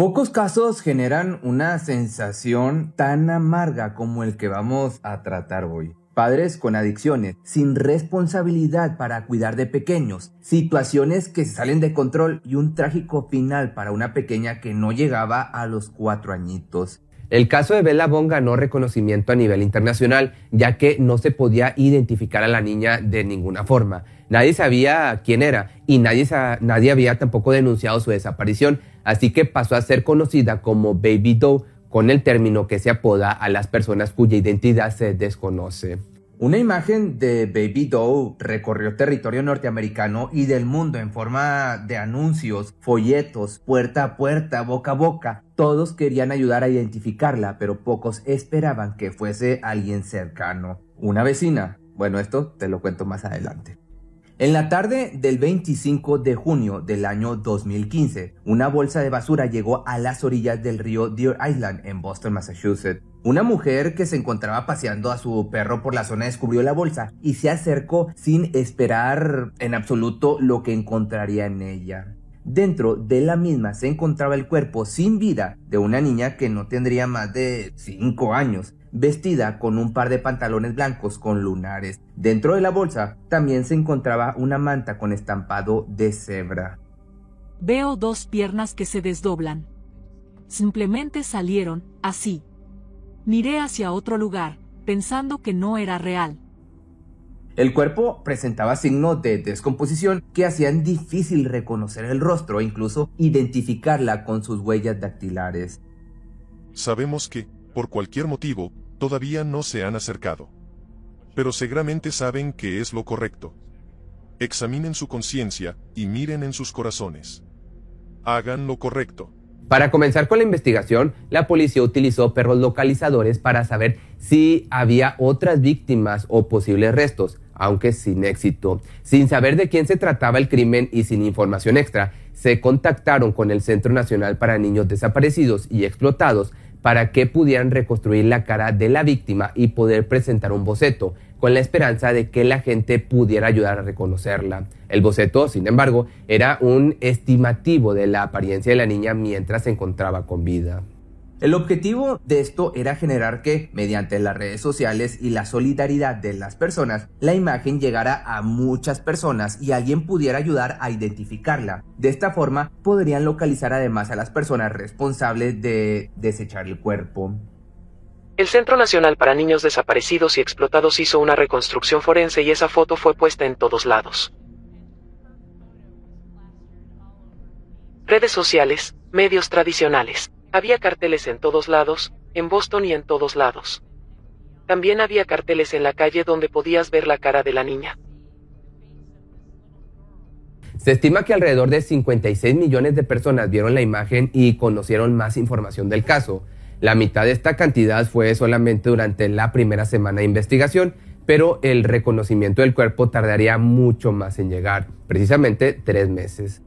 Pocos casos generan una sensación tan amarga como el que vamos a tratar hoy. Padres con adicciones, sin responsabilidad para cuidar de pequeños, situaciones que se salen de control y un trágico final para una pequeña que no llegaba a los cuatro añitos. El caso de Bella Bon ganó reconocimiento a nivel internacional, ya que no se podía identificar a la niña de ninguna forma. Nadie sabía quién era y nadie, nadie había tampoco denunciado su desaparición, así que pasó a ser conocida como Baby Doe con el término que se apoda a las personas cuya identidad se desconoce. Una imagen de Baby Doe recorrió territorio norteamericano y del mundo en forma de anuncios, folletos, puerta a puerta, boca a boca. Todos querían ayudar a identificarla, pero pocos esperaban que fuese alguien cercano. Una vecina. Bueno, esto te lo cuento más adelante. En la tarde del 25 de junio del año 2015, una bolsa de basura llegó a las orillas del río Deer Island en Boston, Massachusetts. Una mujer que se encontraba paseando a su perro por la zona descubrió la bolsa y se acercó sin esperar en absoluto lo que encontraría en ella. Dentro de la misma se encontraba el cuerpo sin vida de una niña que no tendría más de 5 años vestida con un par de pantalones blancos con lunares. Dentro de la bolsa también se encontraba una manta con estampado de cebra. Veo dos piernas que se desdoblan. Simplemente salieron, así. Miré hacia otro lugar, pensando que no era real. El cuerpo presentaba signos de descomposición que hacían difícil reconocer el rostro e incluso identificarla con sus huellas dactilares. Sabemos que, por cualquier motivo, todavía no se han acercado. Pero seguramente saben que es lo correcto. Examinen su conciencia y miren en sus corazones. Hagan lo correcto. Para comenzar con la investigación, la policía utilizó perros localizadores para saber si había otras víctimas o posibles restos, aunque sin éxito. Sin saber de quién se trataba el crimen y sin información extra, se contactaron con el Centro Nacional para Niños Desaparecidos y Explotados para que pudieran reconstruir la cara de la víctima y poder presentar un boceto, con la esperanza de que la gente pudiera ayudar a reconocerla. El boceto, sin embargo, era un estimativo de la apariencia de la niña mientras se encontraba con vida. El objetivo de esto era generar que, mediante las redes sociales y la solidaridad de las personas, la imagen llegara a muchas personas y alguien pudiera ayudar a identificarla. De esta forma, podrían localizar además a las personas responsables de desechar el cuerpo. El Centro Nacional para Niños Desaparecidos y Explotados hizo una reconstrucción forense y esa foto fue puesta en todos lados. Redes sociales, medios tradicionales. Había carteles en todos lados, en Boston y en todos lados. También había carteles en la calle donde podías ver la cara de la niña. Se estima que alrededor de 56 millones de personas vieron la imagen y conocieron más información del caso. La mitad de esta cantidad fue solamente durante la primera semana de investigación, pero el reconocimiento del cuerpo tardaría mucho más en llegar, precisamente tres meses.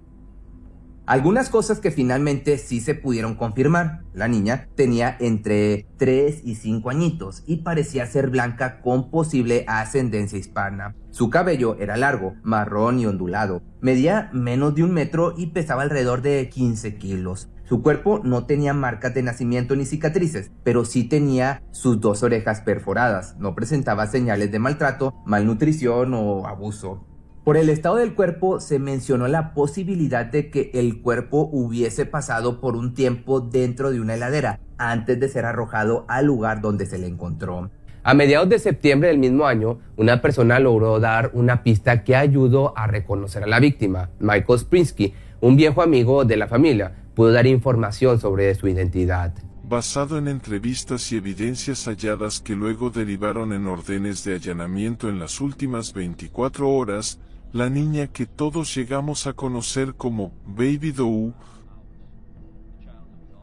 Algunas cosas que finalmente sí se pudieron confirmar. La niña tenía entre 3 y 5 añitos y parecía ser blanca con posible ascendencia hispana. Su cabello era largo, marrón y ondulado. Medía menos de un metro y pesaba alrededor de 15 kilos. Su cuerpo no tenía marcas de nacimiento ni cicatrices, pero sí tenía sus dos orejas perforadas. No presentaba señales de maltrato, malnutrición o abuso. Por el estado del cuerpo se mencionó la posibilidad de que el cuerpo hubiese pasado por un tiempo dentro de una heladera antes de ser arrojado al lugar donde se le encontró. A mediados de septiembre del mismo año, una persona logró dar una pista que ayudó a reconocer a la víctima, Michael Sprinsky, un viejo amigo de la familia, pudo dar información sobre su identidad. Basado en entrevistas y evidencias halladas que luego derivaron en órdenes de allanamiento en las últimas 24 horas, la niña que todos llegamos a conocer como Baby Doe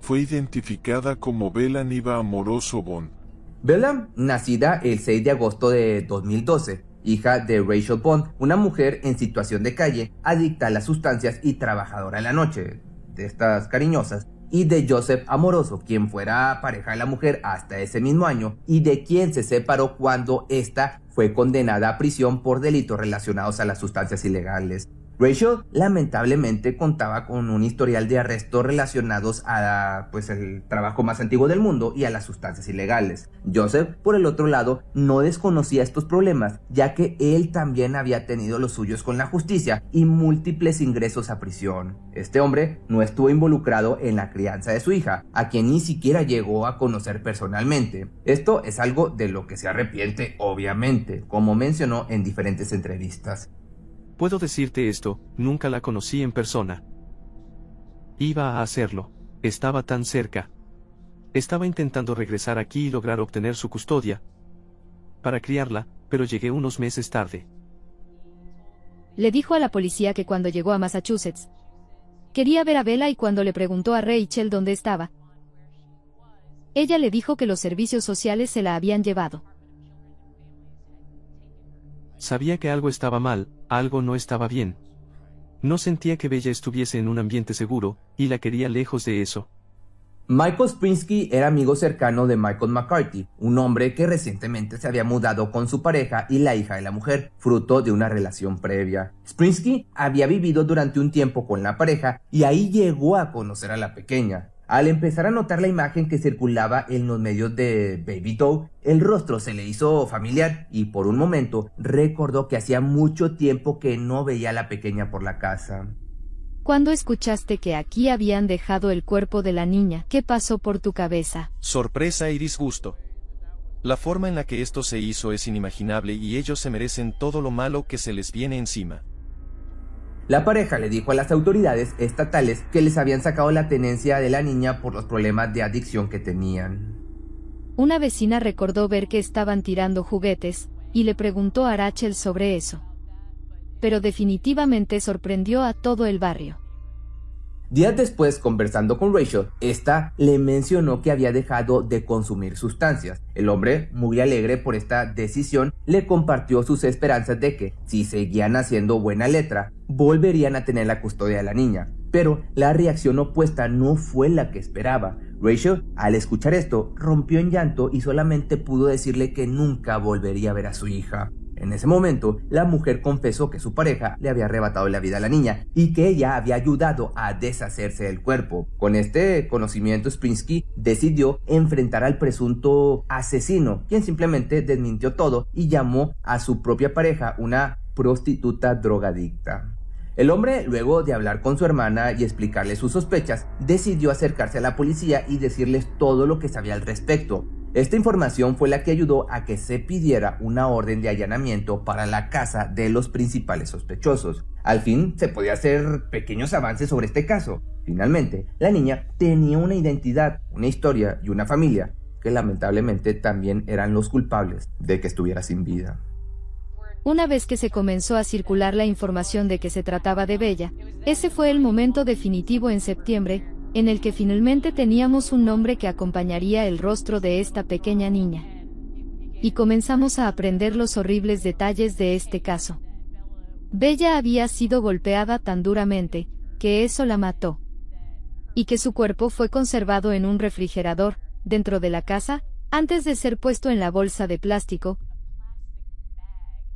fue identificada como Bella Niva Amoroso Bond. Bella, nacida el 6 de agosto de 2012, hija de Rachel Bond, una mujer en situación de calle, adicta a las sustancias y trabajadora en la noche, de estas cariñosas, y de Joseph Amoroso, quien fuera pareja de la mujer hasta ese mismo año y de quien se separó cuando ésta fue condenada a prisión por delitos relacionados a las sustancias ilegales. Rachel lamentablemente contaba con un historial de arrestos relacionados a pues el trabajo más antiguo del mundo y a las sustancias ilegales. Joseph, por el otro lado, no desconocía estos problemas, ya que él también había tenido los suyos con la justicia y múltiples ingresos a prisión. Este hombre no estuvo involucrado en la crianza de su hija, a quien ni siquiera llegó a conocer personalmente. Esto es algo de lo que se arrepiente, obviamente, como mencionó en diferentes entrevistas. Puedo decirte esto, nunca la conocí en persona. Iba a hacerlo, estaba tan cerca. Estaba intentando regresar aquí y lograr obtener su custodia. Para criarla, pero llegué unos meses tarde. Le dijo a la policía que cuando llegó a Massachusetts, quería ver a Bella y cuando le preguntó a Rachel dónde estaba, ella le dijo que los servicios sociales se la habían llevado. Sabía que algo estaba mal, algo no estaba bien. No sentía que Bella estuviese en un ambiente seguro, y la quería lejos de eso. Michael Sprinsky era amigo cercano de Michael McCarthy, un hombre que recientemente se había mudado con su pareja y la hija de la mujer, fruto de una relación previa. Sprinsky había vivido durante un tiempo con la pareja y ahí llegó a conocer a la pequeña. Al empezar a notar la imagen que circulaba en los medios de Baby Doe, el rostro se le hizo familiar y por un momento recordó que hacía mucho tiempo que no veía a la pequeña por la casa. ¿Cuándo escuchaste que aquí habían dejado el cuerpo de la niña? ¿Qué pasó por tu cabeza? Sorpresa y disgusto. La forma en la que esto se hizo es inimaginable y ellos se merecen todo lo malo que se les viene encima. La pareja le dijo a las autoridades estatales que les habían sacado la tenencia de la niña por los problemas de adicción que tenían. Una vecina recordó ver que estaban tirando juguetes, y le preguntó a Rachel sobre eso. Pero definitivamente sorprendió a todo el barrio. Días después, conversando con Rachel, esta le mencionó que había dejado de consumir sustancias. El hombre, muy alegre por esta decisión, le compartió sus esperanzas de que, si seguían haciendo buena letra, volverían a tener la custodia de la niña. Pero la reacción opuesta no fue la que esperaba. Rachel, al escuchar esto, rompió en llanto y solamente pudo decirle que nunca volvería a ver a su hija. En ese momento, la mujer confesó que su pareja le había arrebatado la vida a la niña y que ella había ayudado a deshacerse del cuerpo. Con este conocimiento, Sprinsky decidió enfrentar al presunto asesino, quien simplemente desmintió todo y llamó a su propia pareja una prostituta drogadicta. El hombre, luego de hablar con su hermana y explicarle sus sospechas, decidió acercarse a la policía y decirles todo lo que sabía al respecto. Esta información fue la que ayudó a que se pidiera una orden de allanamiento para la casa de los principales sospechosos. Al fin se podía hacer pequeños avances sobre este caso. Finalmente, la niña tenía una identidad, una historia y una familia que lamentablemente también eran los culpables de que estuviera sin vida. Una vez que se comenzó a circular la información de que se trataba de Bella, ese fue el momento definitivo en septiembre, en el que finalmente teníamos un nombre que acompañaría el rostro de esta pequeña niña. Y comenzamos a aprender los horribles detalles de este caso. Bella había sido golpeada tan duramente, que eso la mató. Y que su cuerpo fue conservado en un refrigerador, dentro de la casa, antes de ser puesto en la bolsa de plástico,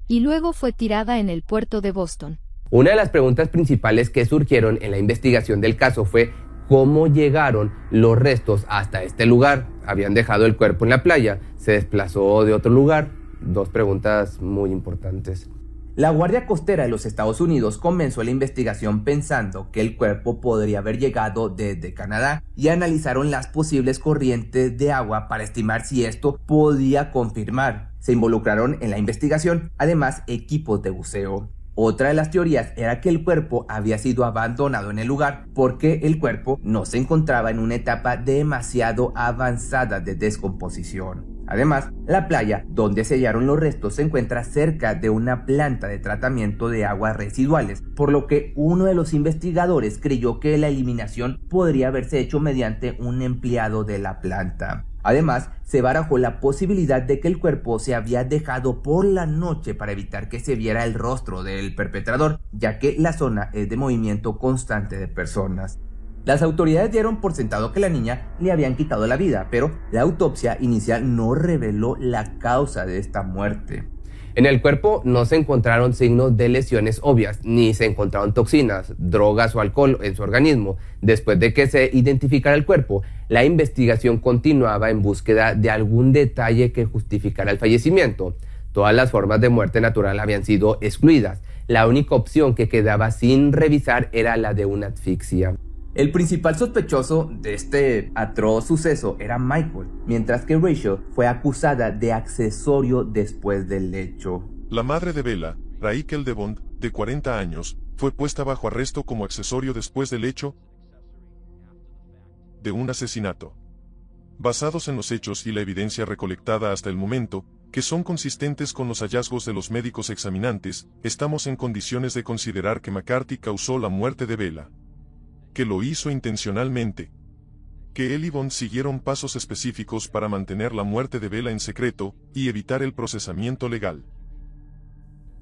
y luego fue tirada en el puerto de Boston. Una de las preguntas principales que surgieron en la investigación del caso fue cómo llegaron los restos hasta este lugar. Habían dejado el cuerpo en la playa, se desplazó de otro lugar. Dos preguntas muy importantes. La Guardia Costera de los Estados Unidos comenzó la investigación pensando que el cuerpo podría haber llegado desde Canadá y analizaron las posibles corrientes de agua para estimar si esto podía confirmar. Se involucraron en la investigación además equipos de buceo. Otra de las teorías era que el cuerpo había sido abandonado en el lugar porque el cuerpo no se encontraba en una etapa demasiado avanzada de descomposición. Además, la playa donde se hallaron los restos se encuentra cerca de una planta de tratamiento de aguas residuales, por lo que uno de los investigadores creyó que la eliminación podría haberse hecho mediante un empleado de la planta. Además, se barajó la posibilidad de que el cuerpo se había dejado por la noche para evitar que se viera el rostro del perpetrador, ya que la zona es de movimiento constante de personas. Las autoridades dieron por sentado que la niña le habían quitado la vida, pero la autopsia inicial no reveló la causa de esta muerte. En el cuerpo no se encontraron signos de lesiones obvias, ni se encontraron toxinas, drogas o alcohol en su organismo. Después de que se identificara el cuerpo, la investigación continuaba en búsqueda de algún detalle que justificara el fallecimiento. Todas las formas de muerte natural habían sido excluidas. La única opción que quedaba sin revisar era la de una asfixia. El principal sospechoso de este atroz suceso era Michael, mientras que Rachel fue acusada de accesorio después del hecho. La madre de Bella, Rachel Bond, de 40 años, fue puesta bajo arresto como accesorio después del hecho de un asesinato. Basados en los hechos y la evidencia recolectada hasta el momento, que son consistentes con los hallazgos de los médicos examinantes, estamos en condiciones de considerar que McCarthy causó la muerte de Bella que lo hizo intencionalmente. Que él y Bond siguieron pasos específicos para mantener la muerte de Bella en secreto y evitar el procesamiento legal.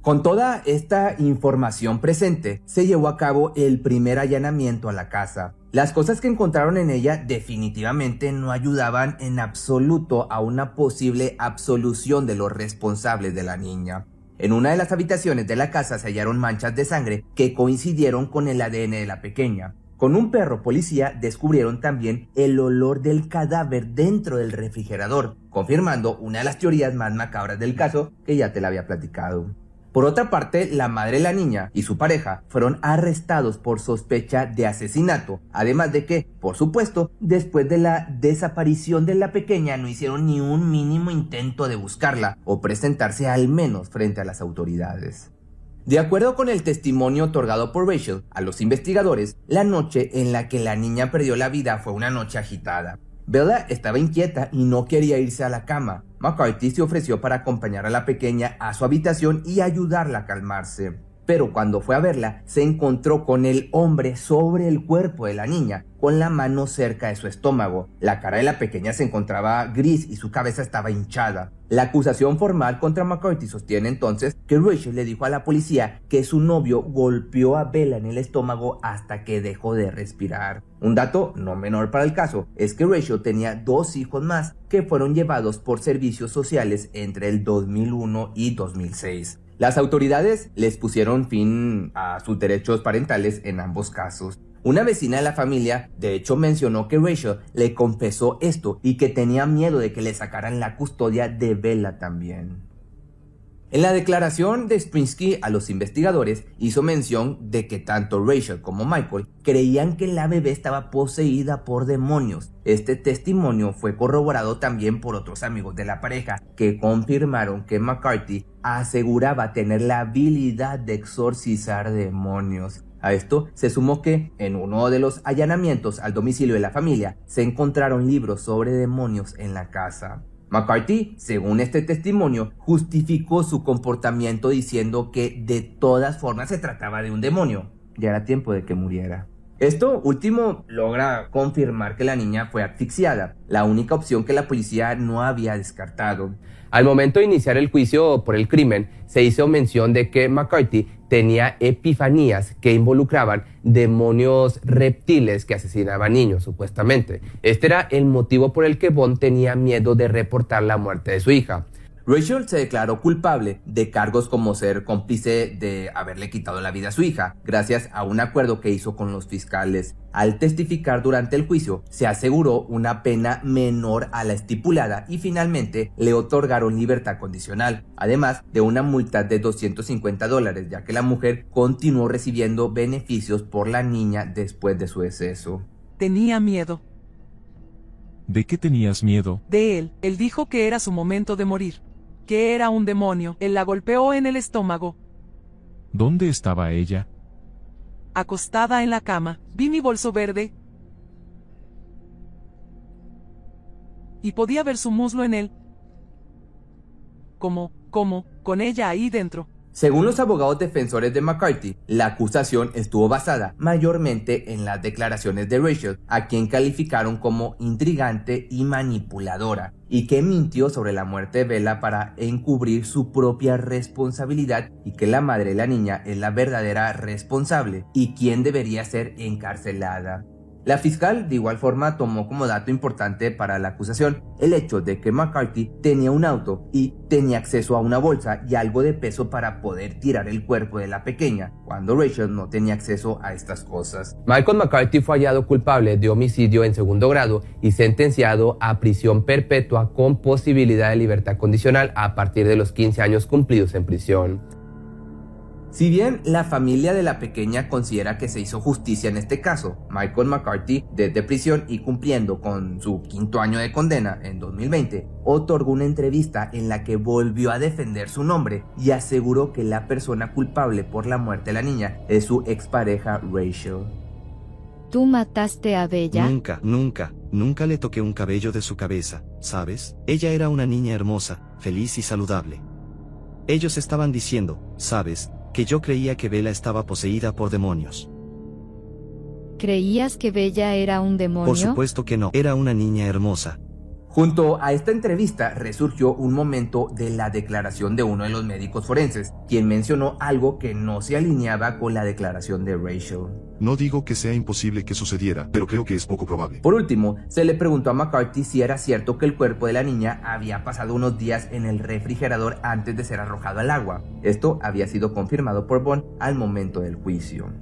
Con toda esta información presente, se llevó a cabo el primer allanamiento a la casa. Las cosas que encontraron en ella definitivamente no ayudaban en absoluto a una posible absolución de los responsables de la niña. En una de las habitaciones de la casa se hallaron manchas de sangre que coincidieron con el ADN de la pequeña. Con un perro policía descubrieron también el olor del cadáver dentro del refrigerador, confirmando una de las teorías más macabras del caso que ya te la había platicado. Por otra parte, la madre de la niña y su pareja fueron arrestados por sospecha de asesinato, además de que, por supuesto, después de la desaparición de la pequeña no hicieron ni un mínimo intento de buscarla o presentarse al menos frente a las autoridades. De acuerdo con el testimonio otorgado por Rachel a los investigadores, la noche en la que la niña perdió la vida fue una noche agitada. Bella estaba inquieta y no quería irse a la cama. McCarthy se ofreció para acompañar a la pequeña a su habitación y ayudarla a calmarse. Pero cuando fue a verla, se encontró con el hombre sobre el cuerpo de la niña, con la mano cerca de su estómago. La cara de la pequeña se encontraba gris y su cabeza estaba hinchada. La acusación formal contra McCarthy sostiene entonces que Rachel le dijo a la policía que su novio golpeó a Bella en el estómago hasta que dejó de respirar. Un dato no menor para el caso es que Rachel tenía dos hijos más que fueron llevados por servicios sociales entre el 2001 y 2006. Las autoridades les pusieron fin a sus derechos parentales en ambos casos. Una vecina de la familia, de hecho, mencionó que Rachel le confesó esto y que tenía miedo de que le sacaran la custodia de Bella también. En la declaración de Sprinsky a los investigadores hizo mención de que tanto Rachel como Michael creían que la bebé estaba poseída por demonios. Este testimonio fue corroborado también por otros amigos de la pareja que confirmaron que McCarthy aseguraba tener la habilidad de exorcizar demonios. A esto se sumó que en uno de los allanamientos al domicilio de la familia se encontraron libros sobre demonios en la casa. McCarthy, según este testimonio, justificó su comportamiento diciendo que de todas formas se trataba de un demonio. Ya era tiempo de que muriera. Esto último logra confirmar que la niña fue asfixiada, la única opción que la policía no había descartado. Al momento de iniciar el juicio por el crimen, se hizo mención de que McCarthy tenía epifanías que involucraban demonios reptiles que asesinaban niños, supuestamente. Este era el motivo por el que Bond tenía miedo de reportar la muerte de su hija. Rachel se declaró culpable de cargos como ser cómplice de haberle quitado la vida a su hija, gracias a un acuerdo que hizo con los fiscales. Al testificar durante el juicio, se aseguró una pena menor a la estipulada y finalmente le otorgaron libertad condicional, además de una multa de 250 dólares, ya que la mujer continuó recibiendo beneficios por la niña después de su deceso. Tenía miedo. ¿De qué tenías miedo? De él. Él dijo que era su momento de morir que era un demonio. Él la golpeó en el estómago. ¿Dónde estaba ella? Acostada en la cama. Vi mi bolso verde. Y podía ver su muslo en él. Como, como, con ella ahí dentro. Según los abogados defensores de McCarthy, la acusación estuvo basada mayormente en las declaraciones de Rachel, a quien calificaron como intrigante y manipuladora, y que mintió sobre la muerte de Bella para encubrir su propia responsabilidad y que la madre de la niña es la verdadera responsable y quien debería ser encarcelada. La fiscal de igual forma tomó como dato importante para la acusación el hecho de que McCarthy tenía un auto y tenía acceso a una bolsa y algo de peso para poder tirar el cuerpo de la pequeña, cuando Rachel no tenía acceso a estas cosas. Michael McCarthy fue hallado culpable de homicidio en segundo grado y sentenciado a prisión perpetua con posibilidad de libertad condicional a partir de los 15 años cumplidos en prisión. Si bien la familia de la pequeña considera que se hizo justicia en este caso, Michael McCarthy, desde prisión y cumpliendo con su quinto año de condena en 2020, otorgó una entrevista en la que volvió a defender su nombre y aseguró que la persona culpable por la muerte de la niña es su expareja Rachel. ¿Tú mataste a Bella? Nunca, nunca, nunca le toqué un cabello de su cabeza, ¿sabes? Ella era una niña hermosa, feliz y saludable. Ellos estaban diciendo, ¿sabes? Que yo creía que Bella estaba poseída por demonios. ¿Creías que Bella era un demonio? Por supuesto que no, era una niña hermosa. Junto a esta entrevista resurgió un momento de la declaración de uno de los médicos forenses, quien mencionó algo que no se alineaba con la declaración de Rachel. No digo que sea imposible que sucediera, pero creo que es poco probable. Por último, se le preguntó a McCarthy si era cierto que el cuerpo de la niña había pasado unos días en el refrigerador antes de ser arrojado al agua. Esto había sido confirmado por Bond al momento del juicio.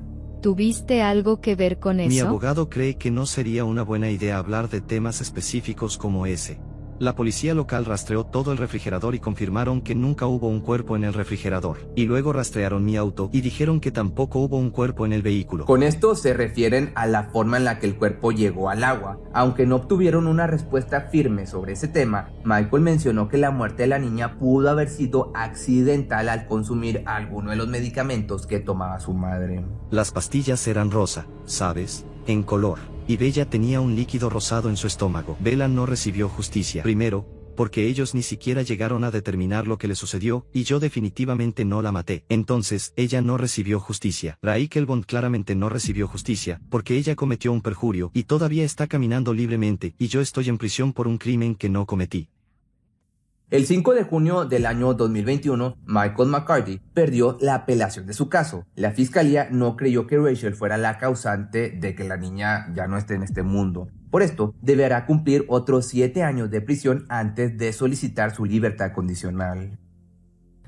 ¿Tuviste algo que ver con eso? Mi abogado cree que no sería una buena idea hablar de temas específicos como ese. La policía local rastreó todo el refrigerador y confirmaron que nunca hubo un cuerpo en el refrigerador. Y luego rastrearon mi auto y dijeron que tampoco hubo un cuerpo en el vehículo. Con esto se refieren a la forma en la que el cuerpo llegó al agua. Aunque no obtuvieron una respuesta firme sobre ese tema, Michael mencionó que la muerte de la niña pudo haber sido accidental al consumir alguno de los medicamentos que tomaba su madre. Las pastillas eran rosa, ¿sabes? En color y Bella tenía un líquido rosado en su estómago. Bella no recibió justicia. Primero, porque ellos ni siquiera llegaron a determinar lo que le sucedió, y yo definitivamente no la maté. Entonces, ella no recibió justicia. Raquel Bond claramente no recibió justicia, porque ella cometió un perjurio, y todavía está caminando libremente, y yo estoy en prisión por un crimen que no cometí. El 5 de junio del año 2021, Michael McCarthy perdió la apelación de su caso. La fiscalía no creyó que Rachel fuera la causante de que la niña ya no esté en este mundo. Por esto, deberá cumplir otros siete años de prisión antes de solicitar su libertad condicional.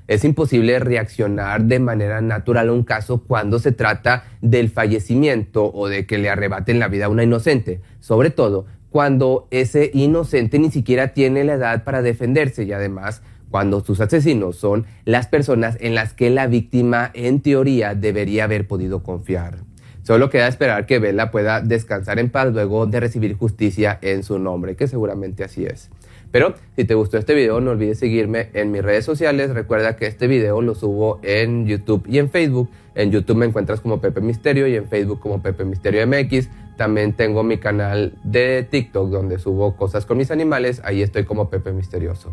Es imposible reaccionar de manera natural a un caso cuando se trata del fallecimiento o de que le arrebaten la vida a una inocente, sobre todo cuando ese inocente ni siquiera tiene la edad para defenderse y además cuando sus asesinos son las personas en las que la víctima en teoría debería haber podido confiar. Solo queda esperar que Bella pueda descansar en paz luego de recibir justicia en su nombre, que seguramente así es. Pero si te gustó este video, no olvides seguirme en mis redes sociales. Recuerda que este video lo subo en YouTube y en Facebook. En YouTube me encuentras como Pepe Misterio y en Facebook como Pepe Misterio MX. También tengo mi canal de TikTok donde subo cosas con mis animales. Ahí estoy como Pepe Misterioso.